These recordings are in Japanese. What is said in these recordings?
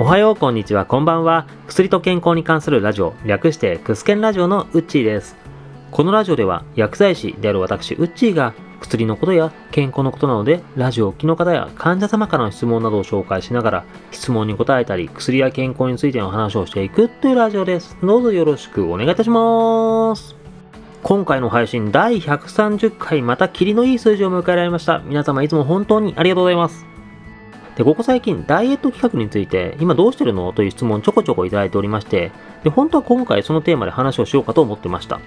おはよう、こんにちは、こんばんは。薬と健康に関するラジオ、略してクスケンラジオのウッチーです。このラジオでは薬剤師である私、ウッチーが薬のことや健康のことなので、ラジオを機の方や患者様からの質問などを紹介しながら、質問に答えたり、薬や健康についての話をしていくというラジオです。どうぞよろしくお願いいたします。今回の配信第130回また霧のいい数字を迎えられました。皆様いつも本当にありがとうございます。で、ここ最近、ダイエット企画について、今どうしてるの？という質問ちょこちょこいただいておりまして、で、本当は今回そのテーマで話をしようかと思ってました。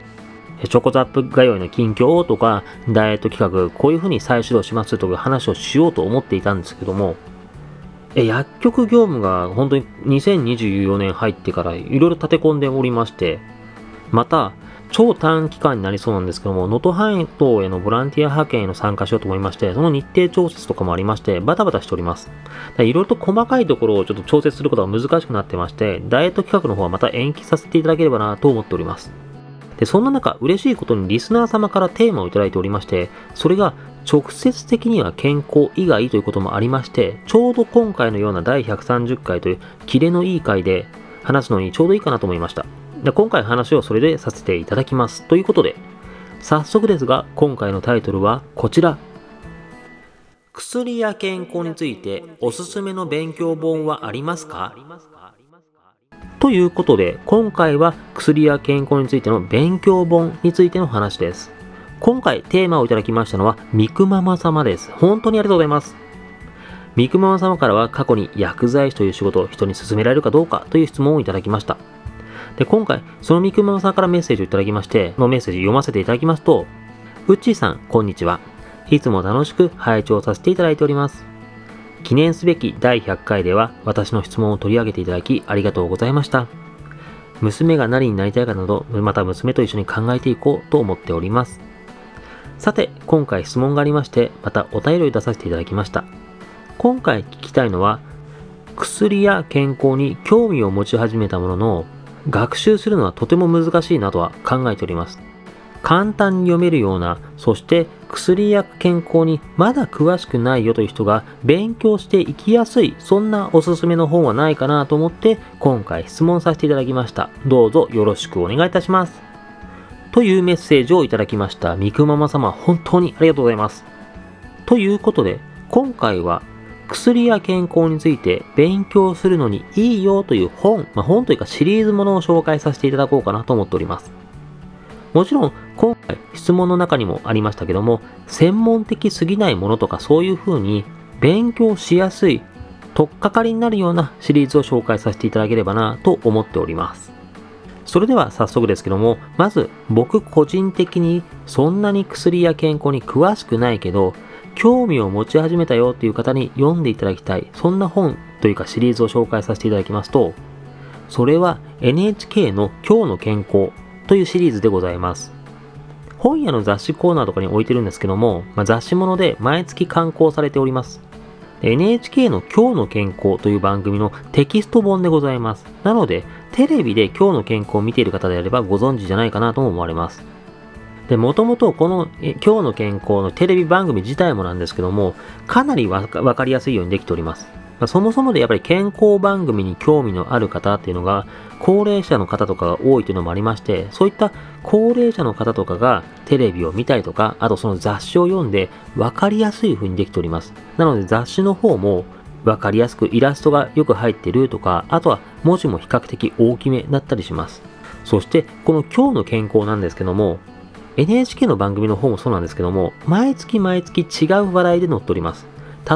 チョコザップ通いの近況とか、ダイエット企画、こういう風に再始動しますとか話をしようと思っていたんですけども、え薬局業務が本当に2024年入ってからいろいろ立て込んでおりまして、また、超短期間になりそうなんですけども、能登半島へのボランティア派遣への参加しようと思いまして、その日程調節とかもありまして、バタバタしております。いろいろと細かいところをちょっと調節することが難しくなってまして、ダイエット企画の方はまた延期させていただければなと思っております。で、そんな中、嬉しいことにリスナー様からテーマをいただいておりまして、それが直接的には健康以外ということもありまして、ちょうど今回のような第130回というキレのいい回で話すのにちょうどいいかなと思いました。で今回話をそれでさせていただきます。ということで、早速ですが、今回のタイトルはこちら。薬や健康についておすすめの勉強本はありますか？ということで、今回は薬や健康についての勉強本についての話です。今回テーマをいただきましたのは、ミクママ様です。本当にありがとうございます。ミクママ様からは過去に薬剤師という仕事を人に勧められるかどうかという質問をいただきました。で、今回、そのみくまさんからメッセージをいただきまして、のメッセージ読ませていただきますと、うっちーさん、こんにちは。いつも楽しく拝聴させていただいております。記念すべき第100回では、私の質問を取り上げていただき、ありがとうございました。娘が何になりたいかなど、また娘と一緒に考えていこうと思っております。さて、今回質問がありまして、またお便りを出させていただきました。今回聞きたいのは、薬や健康に興味を持ち始めたものの、学習するのはとても難しいなとは考えております。簡単に読めるような、そして薬や健康にまだ詳しくないよという人が勉強していきやすい、そんなおすすめの本はないかなと思って今回質問させていただきました。どうぞよろしくお願いいたします。というメッセージをいただきました。みくママ様、本当にありがとうございます。ということで、今回は薬や健康について勉強するのにいいよという本、まあ、本というかシリーズものを紹介させていただこうかなと思っております。もちろん、今回質問の中にもありましたけども、専門的すぎないものとかそういう風に勉強しやすい、とっかかりになるようなシリーズを紹介させていただければなと思っております。それでは早速ですけども、まず僕個人的にそんなに薬や健康に詳しくないけど、興味を持ち始めたよっていう方に読んでいただきたい、そんな本というかシリーズを紹介させていただきますと、それは NHK の今日の健康というシリーズでございます。本屋の雑誌コーナーとかに置いてるんですけども、まあ、雑誌物で毎月刊行されております。NHK の今日の健康という番組のテキスト本でございます。なので、テレビで今日の健康を見ている方であればご存知じゃないかなとも思われます。で、もともとこの今日の健康のテレビ番組自体もなんですけども、かなりわかりやすいようにできております。そもそもでやっぱり健康番組に興味のある方っていうのが、高齢者の方とかが多いというのもありまして、そういった高齢者の方とかがテレビを見たりとか、あとその雑誌を読んで分かりやすい風にできております。なので雑誌の方も分かりやすくイラストがよく入ってるとか、あとは文字も比較的大きめだったりします。そしてこの今日の健康なんですけども、NHK の番組の方もそうなんですけども、毎月毎月違う話題で載っております。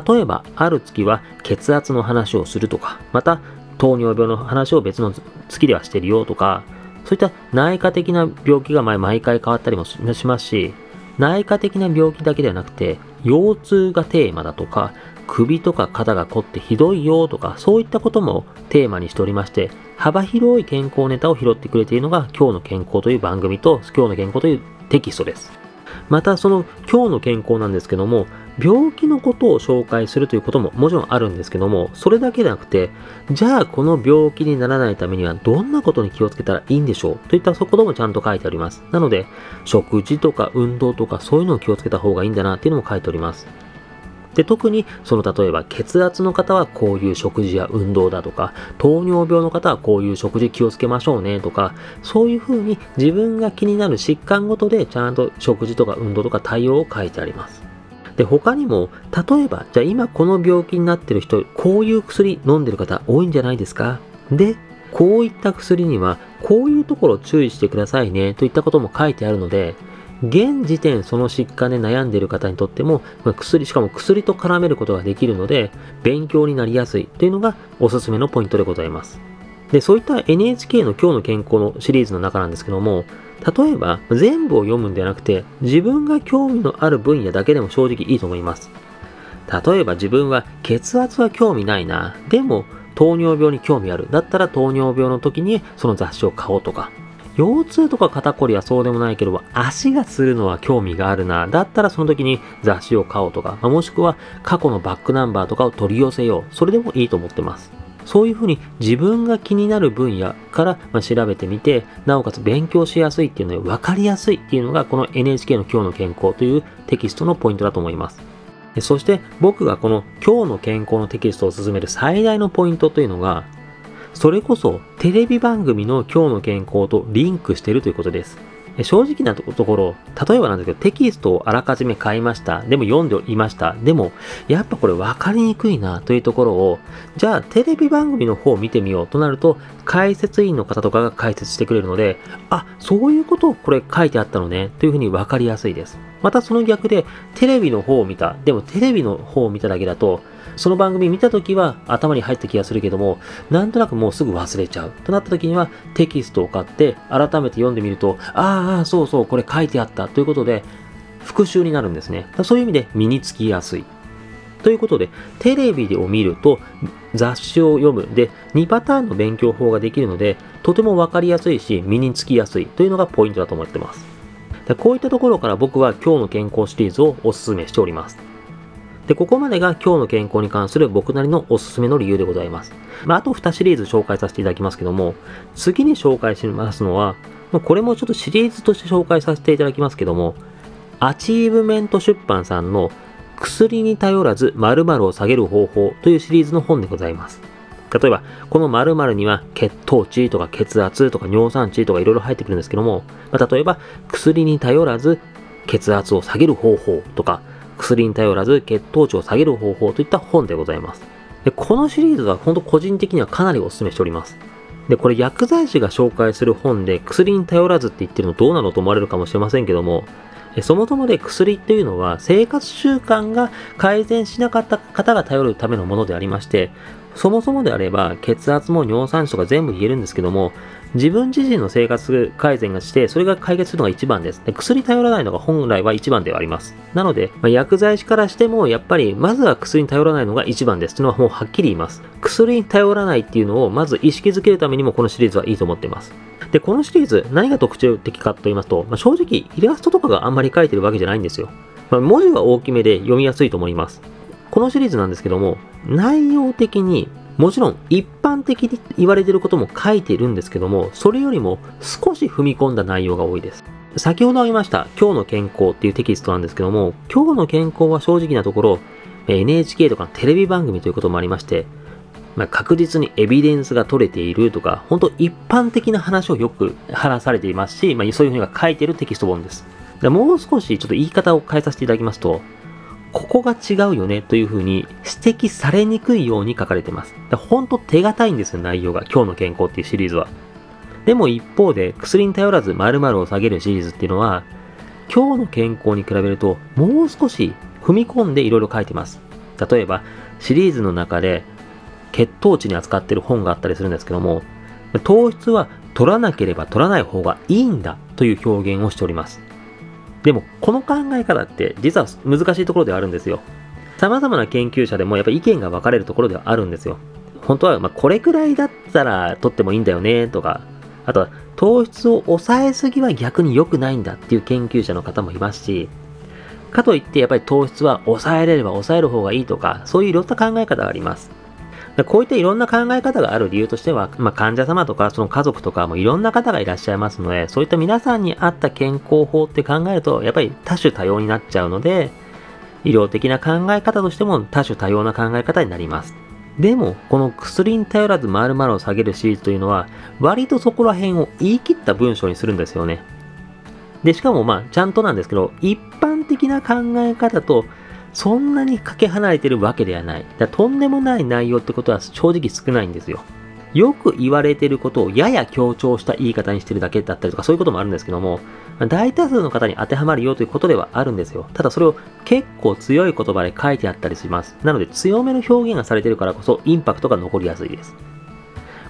例えば、ある月は血圧の話をするとか、また、糖尿病の話を別の月ではしてるよとか、そういった内科的な病気が毎回変わったりもしますし、内科的な病気だけではなくて、腰痛がテーマだとか、首とか肩が凝ってひどいよとか、そういったこともテーマにしておりまして、幅広い健康ネタを拾ってくれているのが今日の健康という番組と今日の健康というテキストです。またその今日の健康なんですけども、病気のことを紹介するということももちろんあるんですけども、それだけでなくて、じゃあこの病気にならないためにはどんなことに気をつけたらいいんでしょう？といったそこでもちゃんと書いてあります。なので、食事とか運動とかそういうのを気をつけた方がいいんだなっていうのも書いております。で、特にその例えば血圧の方はこういう食事や運動だとか、糖尿病の方はこういう食事気をつけましょうねとか、そういうふうに自分が気になる疾患ごとでちゃんと食事とか運動とか対応を書いてあります。で、他にも、例えば、じゃあ今この病気になってる人、こういう薬飲んでる方多いんじゃないですか？で、こういった薬には、こういうところを注意してくださいね、といったことも書いてあるので、現時点その疾患で悩んでいる方にとっても、薬、しかも薬と絡めることができるので、勉強になりやすいというのがおすすめのポイントでございます。で、そういった NHK の今日の健康のシリーズの中なんですけども、例えば全部を読むんではなくて、自分が興味のある分野だけでも正直いいと思います。例えば自分は血圧は興味ないな。でも糖尿病に興味ある。だったら糖尿病の時にその雑誌を買おうとか。腰痛とか肩こりはそうでもないけど、足がするのは興味があるな。だったらその時に雑誌を買おうとか、もしくは過去のバックナンバーとかを取り寄せよう。それでもいいと思ってます。そういうふうに自分が気になる分野から調べてみて、なおかつ勉強しやすいっていうので分かりやすいっていうのがこの NHK の今日の健康というテキストのポイントだと思います。そして僕がこの今日の健康のテキストを進める最大のポイントというのがそれこそテレビ番組の今日の健康とリンクしているということです。正直なところ、例えばなんですけど、テキストをあらかじめ買いました。でも読んでいました。でも、やっぱこれ分かりにくいなというところを、じゃあテレビ番組の方を見てみようとなると、解説員の方とかが解説してくれるので、あ、そういうことをこれ書いてあったのね、というふうに分かりやすいです。またその逆で、テレビの方を見た。でもテレビの方を見ただけだと、その番組見たときは頭に入った気がするけども、なんとなくもうすぐ忘れちゃう。となったときにはテキストを買って改めて読んでみると、ああ、そうそう、これ書いてあったということで、復習になるんですね。そういう意味で身につきやすい。ということで、テレビを見ると雑誌を読むで2パターンの勉強法ができるので、とてもわかりやすいし、身につきやすいというのがポイントだと思ってます。こういったところから僕は今日の健康シリーズをお勧めしております。で、ここまでが今日の健康に関する僕なりのおすすめの理由でございます。まあ、あと2シリーズ紹介させていただきますけども、次に紹介しますのは、まあ、これもちょっとシリーズとして紹介させていただきますけども、アチーブメント出版さんの薬に頼らず〇〇を下げる方法というシリーズの本でございます。例えば、この〇〇には血糖値とか血圧とか尿酸値とかいろいろ入ってくるんですけども、まあ、例えば、薬に頼らず血圧を下げる方法とか、薬に頼らず血糖値を下げる方法といった本でございます。でこのシリーズは本当個人的にはかなりお勧めしております。で、これ薬剤師が紹介する本で薬に頼らずって言ってるのどうなのと思われるかもしれませんけども、そもそもで薬っていうのは生活習慣が改善しなかった方が頼るためのものでありまして、そもそもであれば血圧も尿酸値とか全部言えるんですけども、自分自身の生活改善がして、それが解決するのが一番です。で薬頼らないのが本来は一番ではあります。なので、まあ、薬剤師からしても、やっぱり、まずは薬に頼らないのが一番です。というのはもうはっきり言います。薬に頼らないっていうのを、まず意識づけるためにも、このシリーズはいいと思っています。で、このシリーズ、何が特徴的かと言いますと、まあ、正直、イラストとかがあんまり書いてるわけじゃないんですよ。まあ、文字は大きめで読みやすいと思います。このシリーズなんですけども、内容的にもちろん一般的に言われていることも書いているんですけども、それよりも少し踏み込んだ内容が多いです。先ほど言いました今日の健康っていうテキストなんですけども、今日の健康は正直なところ NHK とかテレビ番組ということもありまして、まあ、確実にエビデンスが取れているとか、本当一般的な話をよく話されていますし、まあ、そういうふうに書いているテキスト本です。でもう少しちょっと言い方を変えさせていただきますと、ここが違うよねというふうに指摘されにくいように書かれています。ほんと手堅いんですよ、内容が。今日の健康っていうシリーズは。でも一方で、薬に頼らず〇〇を下げるシリーズっていうのは、今日の健康に比べると、もう少し踏み込んでいろいろ書いてます。例えば、シリーズの中で、血糖値に扱ってる本があったりするんですけども、糖質は取らなければ取らない方がいいんだという表現をしております。でも、この考え方って実は難しいところではあるんですよ。様々な研究者でもやっぱ意見が分かれるところではあるんですよ。本当は、まこれくらいだったら取ってもいいんだよねとか、あとは糖質を抑えすぎは逆に良くないんだっていう研究者の方もいますし、かといってやっぱり糖質は抑えれれば抑える方がいいとか、そういういろんな考え方があります。こういったいろんな考え方がある理由としては、まあ、患者様とかその家族とかもいろんな方がいらっしゃいますので、そういった皆さんに合った健康法って考えると、やっぱり多種多様になっちゃうので、医療的な考え方としても多種多様な考え方になります。でも、この薬に頼らず〇〇を下げるシリーズというのは、割とそこら辺を言い切った文章にするんですよね。で、しかもまあ、ちゃんとなんですけど、一般的な考え方とそんなにかけ離れてるわけではない。だとんでもない内容ってことは正直少ないんですよ。よく言われてることをやや強調した言い方にしてるだけだったりとかそういうこともあるんですけども、大多数の方に当てはまるよということではあるんですよ。ただそれを結構強い言葉で書いてあったりします。なので強めの表現がされてるからこそインパクトが残りやすいです。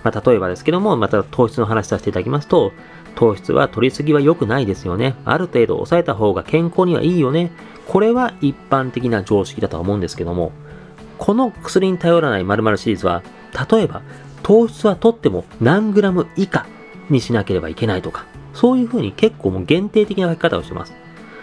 まあ、例えばですけども、また糖質の話させていただきますと、糖質は取りすぎは良くないですよね。ある程度抑えた方が健康にはいいよね。これは一般的な常識だとは思うんですけども、この薬に頼らない〇〇シリーズは、例えば糖質はとっても何グラム以下にしなければいけないとか、そういうふうに結構もう限定的な書き方をしてます。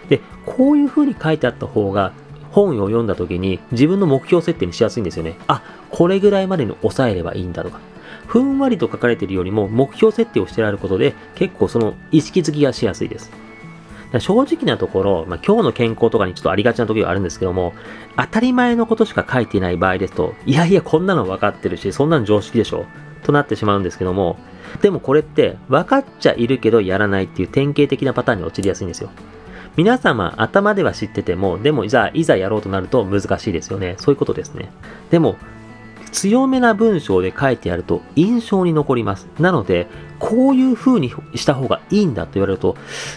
で、こういうふうに書いてあった方が、本を読んだ時に自分の目標設定にしやすいんですよね。あ、これぐらいまでに抑えればいいんだとか。ふんわりと書かれているよりも目標設定をしてあることで結構その意識づきがしやすいです。正直なところ、まあ、今日の健康とかにちょっとありがちな時があるんですけども、当たり前のことしか書いていない場合ですと、いやいや、こんなの分かってるし、そんなの常識でしょとなってしまうんですけども、でもこれって分かっちゃいるけどやらないっていう典型的なパターンに陥りやすいんですよ。皆様頭では知ってても、でもじゃあいざやろうとなると難しいですよね。そういうことですね。でも、強めな文章で書いてやると印象に残ります。なので、こういう風にした方がいいんだと言われると、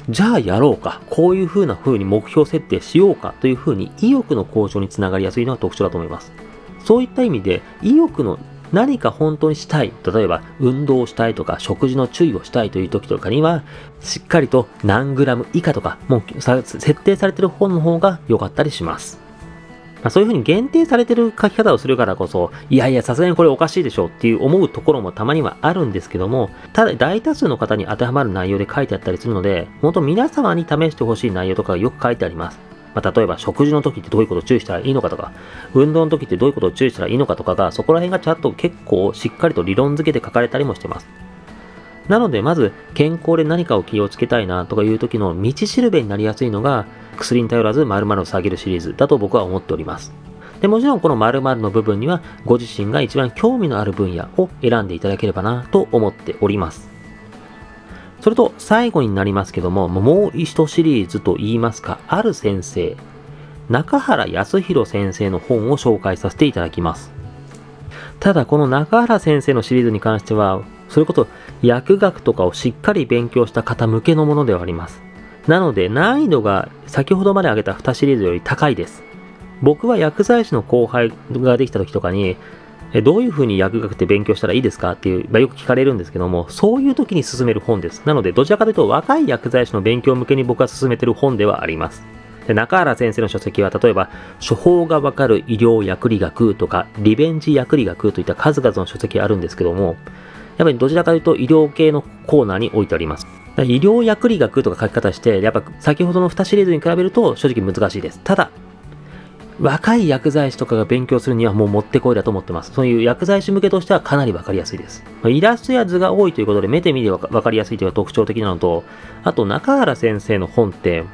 じゃあやろうか。こういう風な風に目標設定しようかという風に意欲の向上につながりやすいのは特徴だと思います。そういった意味で、意欲の何か本当にしたい。例えば、運動をしたいとか、食事の注意をしたいという時とかには、しっかりと何グラム以下とか、もう設定されている本の方が良かったりします。まあ、そういうふうに限定されてる書き方をするからこそ、いやいや、さすがにこれおかしいでしょっていう思うところもたまにはあるんですけども、ただ大多数の方に当てはまる内容で書いてあったりするので、本当皆様に試してほしい内容とかがよく書いてあります。まあ、例えば食事の時ってどういうことを注意したらいいのかとか、運動の時ってどういうことを注意したらいいのかとかが、そこら辺がちゃんと結構しっかりと理論付けて書かれたりもしてます。なので、まず、健康で何かを気をつけたいなとかいう時の道しるべになりやすいのが、薬に頼らず〇〇を下げるシリーズだと僕は思っております。でもちろんこの〇〇の部分にはご自身が一番興味のある分野を選んでいただければなと思っております。それと最後になりますけども、もう一シリーズと言いますか、ある先生、中原康弘先生の本を紹介させていただきます。ただこの中原先生のシリーズに関しては、それこそ薬学とかをしっかり勉強した方向けのものではあります。なので難易度が先ほどまで挙げた2シリーズより高いです。僕は薬剤師の後輩ができた時とかに、どういうふうに薬学って勉強したらいいですかっていう、まあ、よく聞かれるんですけども、そういう時に進める本です。なので、どちらかというと若い薬剤師の勉強向けに僕が進めてる本ではあります。で中原先生の書籍は、例えば、処方がわかる医療薬理学とか、リベンジ薬理学といった数々の書籍あるんですけども、やっぱりどちらかというと医療系のコーナーに置いてあります。医療薬理学とか書き方して、やっぱ先ほどの2シリーズに比べると正直難しいです。ただ、若い薬剤師とかが勉強するにはもうもってこいだと思ってます。そういう薬剤師向けとしてはかなりわかりやすいです。イラストや図が多いということで目で見ればわかりやすいというのが特徴的なのと、あと中原先生の本って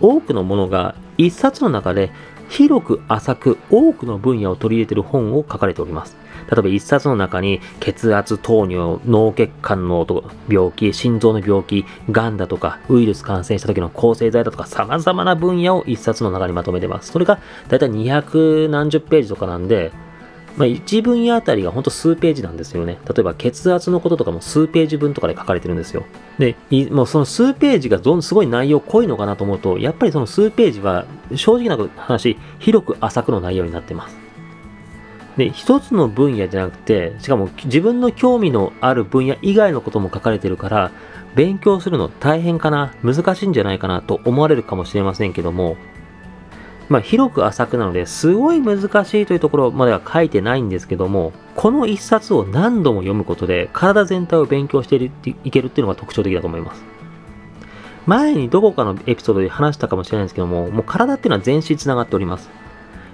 多くのものが一冊の中で広く浅く多くの分野を取り入れている本を書かれております。例えば一冊の中に血圧、糖尿、脳血管の病気、心臓の病気、癌だとか、ウイルス感染した時の抗生剤だとか、様々な分野を一冊の中にまとめてます。それがだいたい200何十ページとかなんで、まあ、1分野あたりがほんと数ページなんですよね。例えば血圧のこととかも数ページ分とかで書かれてるんですよ。で、もうその数ページがどんすごい内容濃いのかなと思うと、やっぱりその数ページは正直な話、広く浅くの内容になってます。で、一つの分野じゃなくて、しかも自分の興味のある分野以外のことも書かれてるから、勉強するの大変かな、難しいんじゃないかなと思われるかもしれませんけども、まあ、広く浅くなので、すごい難しいというところまでは書いてないんですけども、この一冊を何度も読むことで、体全体を勉強していけるっていうのが特徴的だと思います。前にどこかのエピソードで話したかもしれないんですけども、もう体っていうのは全身つながっております。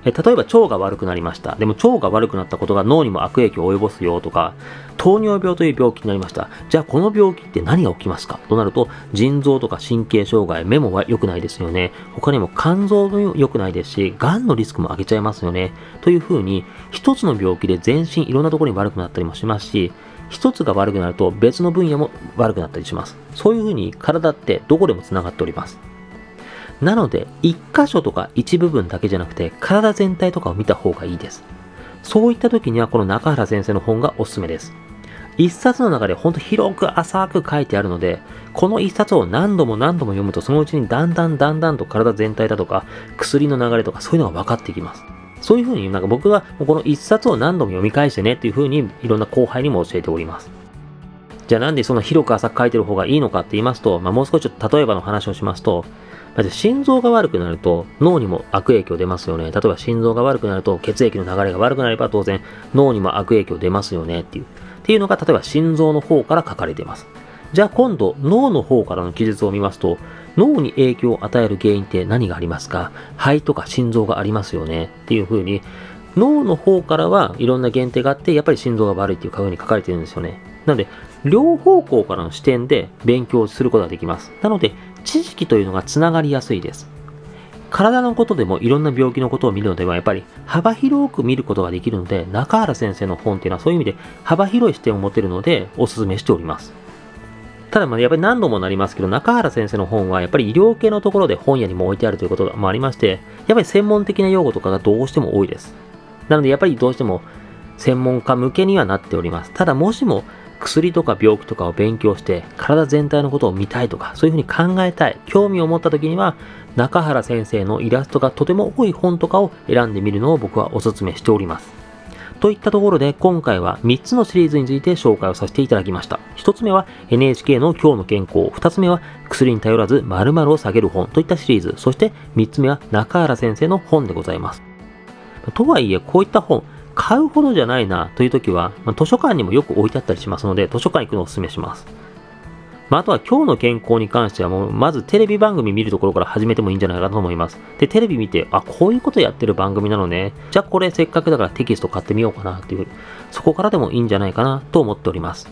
え例えば腸が悪くなりました。でも腸が悪くなったことが脳にも悪影響を及ぼすよとか、糖尿病という病気になりました。じゃあこの病気って何が起きますか？となると、腎臓とか神経障害、目も良くないですよね。他にも肝臓も良くないですし、癌のリスクも上げちゃいますよね。というふうに、一つの病気で全身いろんなところに悪くなったりもしますし、一つが悪くなると別の分野も悪くなったりします。そういうふうに体ってどこでも繋がっております。なので、一箇所とか一部分だけじゃなくて、体全体とかを見た方がいいです。そういった時には、この中原先生の本がおすすめです。一冊の中でほんと広く浅く書いてあるので、この一冊を何度も何度も読むと、そのうちにだんだんだんだんと体全体だとか、薬の流れとか、そういうのが分かってきます。そういうふうになんか僕はこの一冊を何度も読み返してねっていうふうにいろんな後輩にも教えております。じゃあなんでその広く浅く書いてる方がいいのかって言いますと、まあ、もう少しちょっと例えばの話をしますと、まず心臓が悪くなると脳にも悪影響出ますよね。例えば心臓が悪くなると血液の流れが悪くなれば当然脳にも悪影響出ますよねっていう。っていうのが例えば心臓の方から書かれています。じゃあ今度脳の方からの記述を見ますと脳に影響を与える原因って何がありますか？肺とか心臓がありますよねっていう風に脳の方からはいろんな限定があってやっぱり心臓が悪いっていう風に書かれてるんですよね。なので両方向からの視点で勉強することができます。なので知識というのがつながりやすいです。体のことでもいろんな病気のことを見るのではやっぱり幅広く見ることができるので中原先生の本っていうのはそういう意味で幅広い視点を持てるのでお勧めしております。ただまあやっぱり何度もなりますけど中原先生の本はやっぱり医療系のところで本屋にも置いてあるということもありましてやっぱり専門的な用語とかがどうしても多いです。なのでやっぱりどうしても専門家向けにはなっております。ただもしも薬とか病気とかを勉強して体全体のことを見たいとかそういうふうに考えたい。興味を持った時には中原先生のイラストがとても多い本とかを選んでみるのを僕はお勧めしております。といったところで今回は3つのシリーズについて紹介をさせていただきました。1つ目は NHK の今日の健康2つ目は薬に頼らず〇〇を下げる本。といったシリーズ。そして3つ目は中原先生の本でございます。とはいえこういった本買うほどじゃないなという時は、ま、図書館にもよく置いてあったりしますので、図書館行くのをお勧めします。まあ、あとは今日の健康に関してはもう、まずテレビ番組見るところから始めてもいいんじゃないかと思います。で、テレビ見て、あ、こういうことやってる番組なのね。じゃあこれせっかくだからテキスト買ってみようかなっていう、そこからでもいいんじゃないかなと思っております。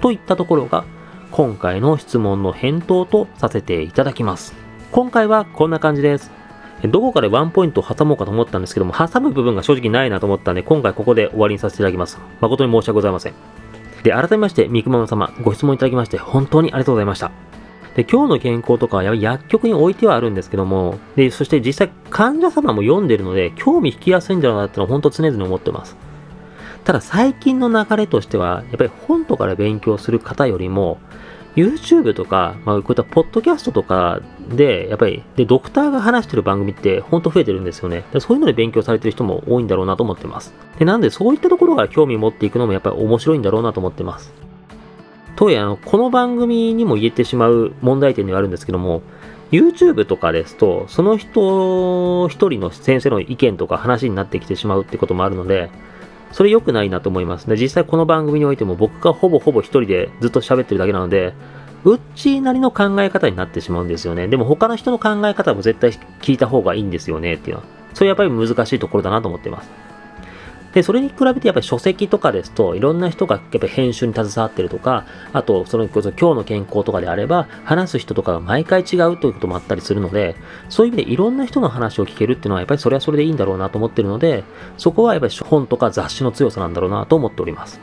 といったところが、今回の質問の返答とさせていただきます。今回はこんな感じです。どこかでワンポイントを挟もうかと思ったんですけども、挟む部分が正直ないなと思ったんで、今回ここで終わりにさせていただきます。誠に申し訳ございません。で、改めまして、三熊様、ご質問いただきまして、本当にありがとうございました。で、今日の健康とかは薬局に置いてはあるんですけども、で、そして実際患者様も読んでるので、興味引きやすいんだろうなってのは本当常々思ってます。ただ最近の流れとしては、やっぱり本とかで勉強する方よりも、YouTube とか、まあ、こういったポッドキャストとかで、やっぱり、で、ドクターが話してる番組ってほんと増えてるんですよね。そういうので勉強されてる人も多いんだろうなと思ってます。で、なんでそういったところから興味持っていくのもやっぱり面白いんだろうなと思ってます。とはいえ、あの、この番組にも言えてしまう問題点ではあるんですけども、YouTube とかですと、その人一人の先生の意見とか話になってきてしまうってこともあるので、それ良くないなと思います。で、実際この番組においても僕がほぼほぼ一人でずっと喋ってるだけなので、うっちーなりの考え方になってしまうんですよね。でも他の人の考え方も絶対聞いた方がいいんですよねっていうのは。それやっぱり難しいところだなと思ってます。で、それに比べてやっぱり書籍とかですと、いろんな人がやっぱ編集に携わってるとか、あと、その今日の健康とかであれば、話す人とかが毎回違うということもあったりするので、そういう意味でいろんな人の話を聞けるっていうのは、やっぱりそれはそれでいいんだろうなと思ってるので、そこはやっぱり本とか雑誌の強さなんだろうなと思っております。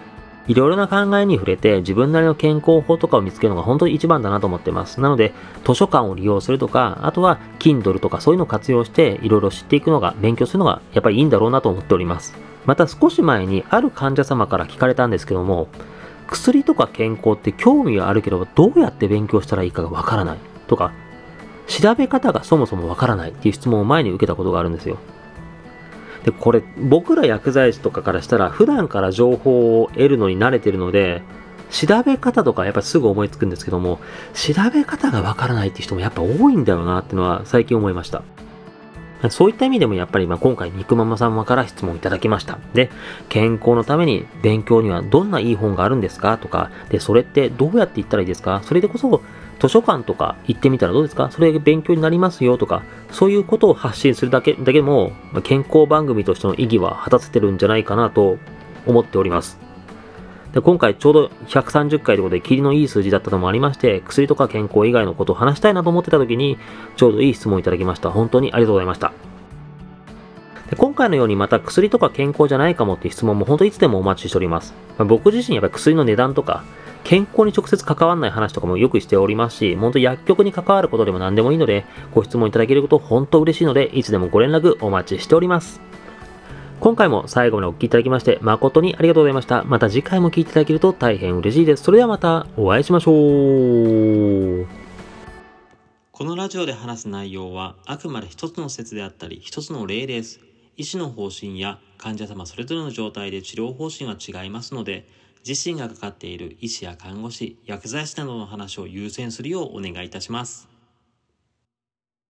いろいろな考えに触れて自分なりの健康法とかを見つけるのが本当に一番だなと思ってます。なので、図書館を利用するとか、あとは Kindle とかそういうのを活用していろいろ知っていくのが、勉強するのがやっぱりいいんだろうなと思っております。また少し前にある患者様から聞かれたんですけども、薬とか健康って興味はあるけど、どうやって勉強したらいいかがわからないとか、調べ方がそもそもわからないっていう質問を前に受けたことがあるんですよ。で、これ、僕ら薬剤師とかからしたら、普段から情報を得るのに慣れてるので、調べ方とかやっぱすぐ思いつくんですけども、調べ方がわからないっていう人もやっぱ多いんだよなっていうのは最近思いました。そういった意味でもやっぱりま今回肉ママ様から質問いただきました。で、健康のために勉強にはどんないい本があるんですか？とか、で、それってどうやって言ったらいいですか？それでこそ図書館とか行ってみたらどうですか？それ勉強になりますよ？とか、そういうことを発信するだけだけでも、健康番組としての意義は果たせてるんじゃないかなと思っております。で今回ちょうど130回ということで、霧のいい数字だったのもありまして、薬とか健康以外のことを話したいなと思ってた時に、ちょうどいい質問をいただきました。本当にありがとうございました。で今回のようにまた薬とか健康じゃないかもっていう質問も本当いつでもお待ちしております。まあ、僕自身やっぱり薬の値段とか、健康に直接関わらない話とかもよくしておりますし、本当薬局に関わることでも何でもいいので、ご質問いただけること本当嬉しいので、いつでもご連絡お待ちしております。今回も最後までお聴きいただきまして誠にありがとうございました。また次回も聴いていただけると大変嬉しいです。それではまたお会いしましょう。このラジオで話す内容はあくまで一つの説であったり一つの例です。医師の方針や患者様それぞれの状態で治療方針は違いますので、自身がかかっている医師や看護師、薬剤師などの話を優先するようお願いいたします。